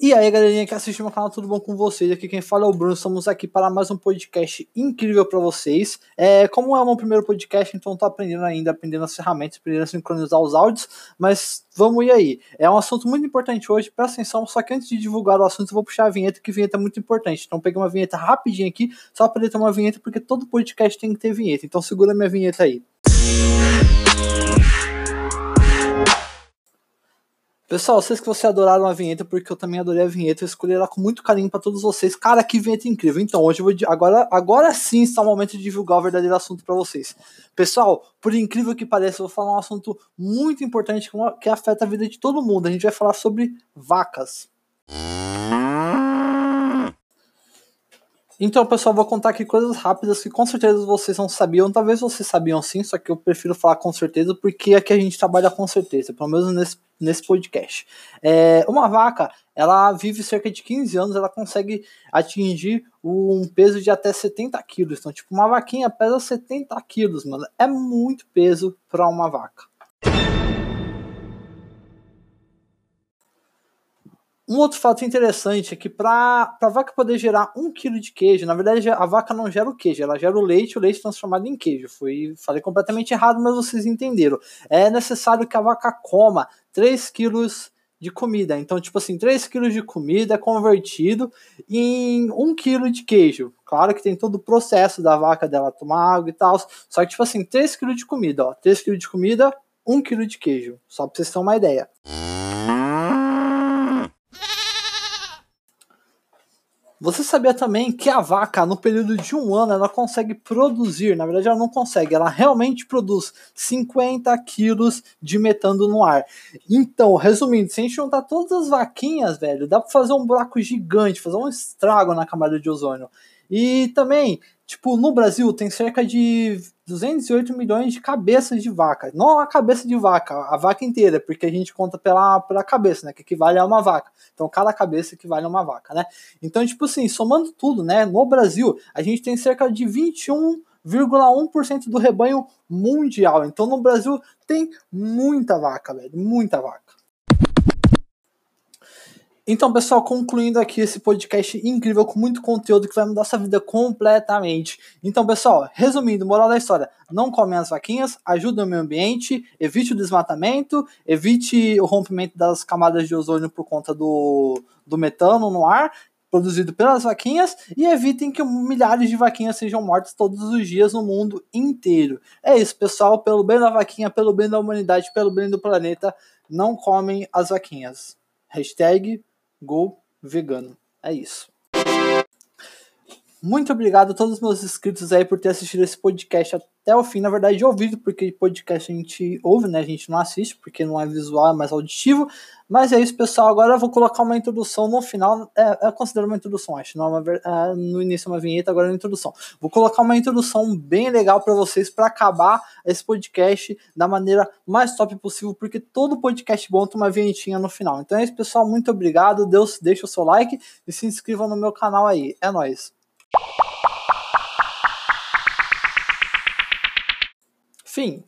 E aí, galerinha que assiste meu canal, tudo bom com vocês? Aqui quem fala é o Bruno, estamos aqui para mais um podcast incrível para vocês. É, como é o meu primeiro podcast, então estou aprendendo ainda, aprendendo as ferramentas, aprendendo a sincronizar os áudios, mas vamos ir aí. É um assunto muito importante hoje, presta atenção, só que antes de divulgar o assunto, eu vou puxar a vinheta, que vinheta é muito importante. Então peguei uma vinheta rapidinho aqui, só para ter uma vinheta, porque todo podcast tem que ter vinheta. Então segura minha vinheta aí. Pessoal, vocês que vocês adoraram a vinheta, porque eu também adorei a vinheta, eu escolhi ela com muito carinho para todos vocês. Cara, que vinheta incrível. Então, hoje eu vou agora, agora sim está o momento de divulgar o verdadeiro assunto para vocês. Pessoal, por incrível que pareça, eu vou falar um assunto muito importante que afeta a vida de todo mundo. A gente vai falar sobre vacas. Então, pessoal, vou contar aqui coisas rápidas que com certeza vocês não sabiam. Talvez vocês sabiam sim, só que eu prefiro falar com certeza porque aqui a gente trabalha com certeza, pelo menos nesse, nesse podcast. É, uma vaca, ela vive cerca de 15 anos, ela consegue atingir um peso de até 70 quilos. Então, tipo, uma vaquinha pesa 70 quilos, mano. É muito peso para uma vaca. Um outro fato interessante é que para a vaca poder gerar um quilo de queijo, na verdade a vaca não gera o queijo, ela gera o leite, o leite transformado em queijo. Foi, falei completamente errado, mas vocês entenderam. É necessário que a vaca coma 3 quilos de comida. Então, tipo assim, 3 quilos de comida é convertido em 1 quilo de queijo. Claro que tem todo o processo da vaca dela tomar água e tal. Só que, tipo assim, 3 quilos de comida, ó. 3 quilos de comida, 1 quilo de queijo. Só pra vocês terem uma ideia. Você sabia também que a vaca, no período de um ano, ela consegue produzir, na verdade ela não consegue, ela realmente produz 50 quilos de metano no ar. Então, resumindo, se a gente juntar todas as vaquinhas, velho, dá pra fazer um buraco gigante, fazer um estrago na camada de ozônio. E também, tipo, no Brasil tem cerca de 208 milhões de cabeças de vaca. Não a cabeça de vaca, a vaca inteira, porque a gente conta pela, pela cabeça, né? Que equivale a uma vaca. Então cada cabeça equivale a uma vaca, né? Então, tipo assim, somando tudo, né? No Brasil, a gente tem cerca de 21,1% do rebanho mundial. Então no Brasil tem muita vaca, velho. Muita vaca. Então, pessoal, concluindo aqui esse podcast incrível com muito conteúdo que vai mudar sua vida completamente. Então, pessoal, resumindo, moral da história: não comem as vaquinhas, ajude o meio ambiente, evite o desmatamento, evite o rompimento das camadas de ozônio por conta do, do metano no ar produzido pelas vaquinhas e evitem que milhares de vaquinhas sejam mortas todos os dias no mundo inteiro. É isso, pessoal, pelo bem da vaquinha, pelo bem da humanidade, pelo bem do planeta, não comem as vaquinhas. Hashtag Go Vegano. É isso. Muito obrigado a todos os meus inscritos aí por ter assistido esse podcast até o fim. Na verdade, ouvido, porque podcast a gente ouve, né? A gente não assiste, porque não é visual, é mais auditivo. Mas é isso, pessoal. Agora eu vou colocar uma introdução no final. É, eu considero uma introdução, acho. Não é uma, é, no início é uma vinheta, agora é uma introdução. Vou colocar uma introdução bem legal para vocês, para acabar esse podcast da maneira mais top possível, porque todo podcast bom tem uma vinhetinha no final. Então é isso, pessoal. Muito obrigado. Deus deixa o seu like e se inscreva no meu canal aí. É nóis. Fim.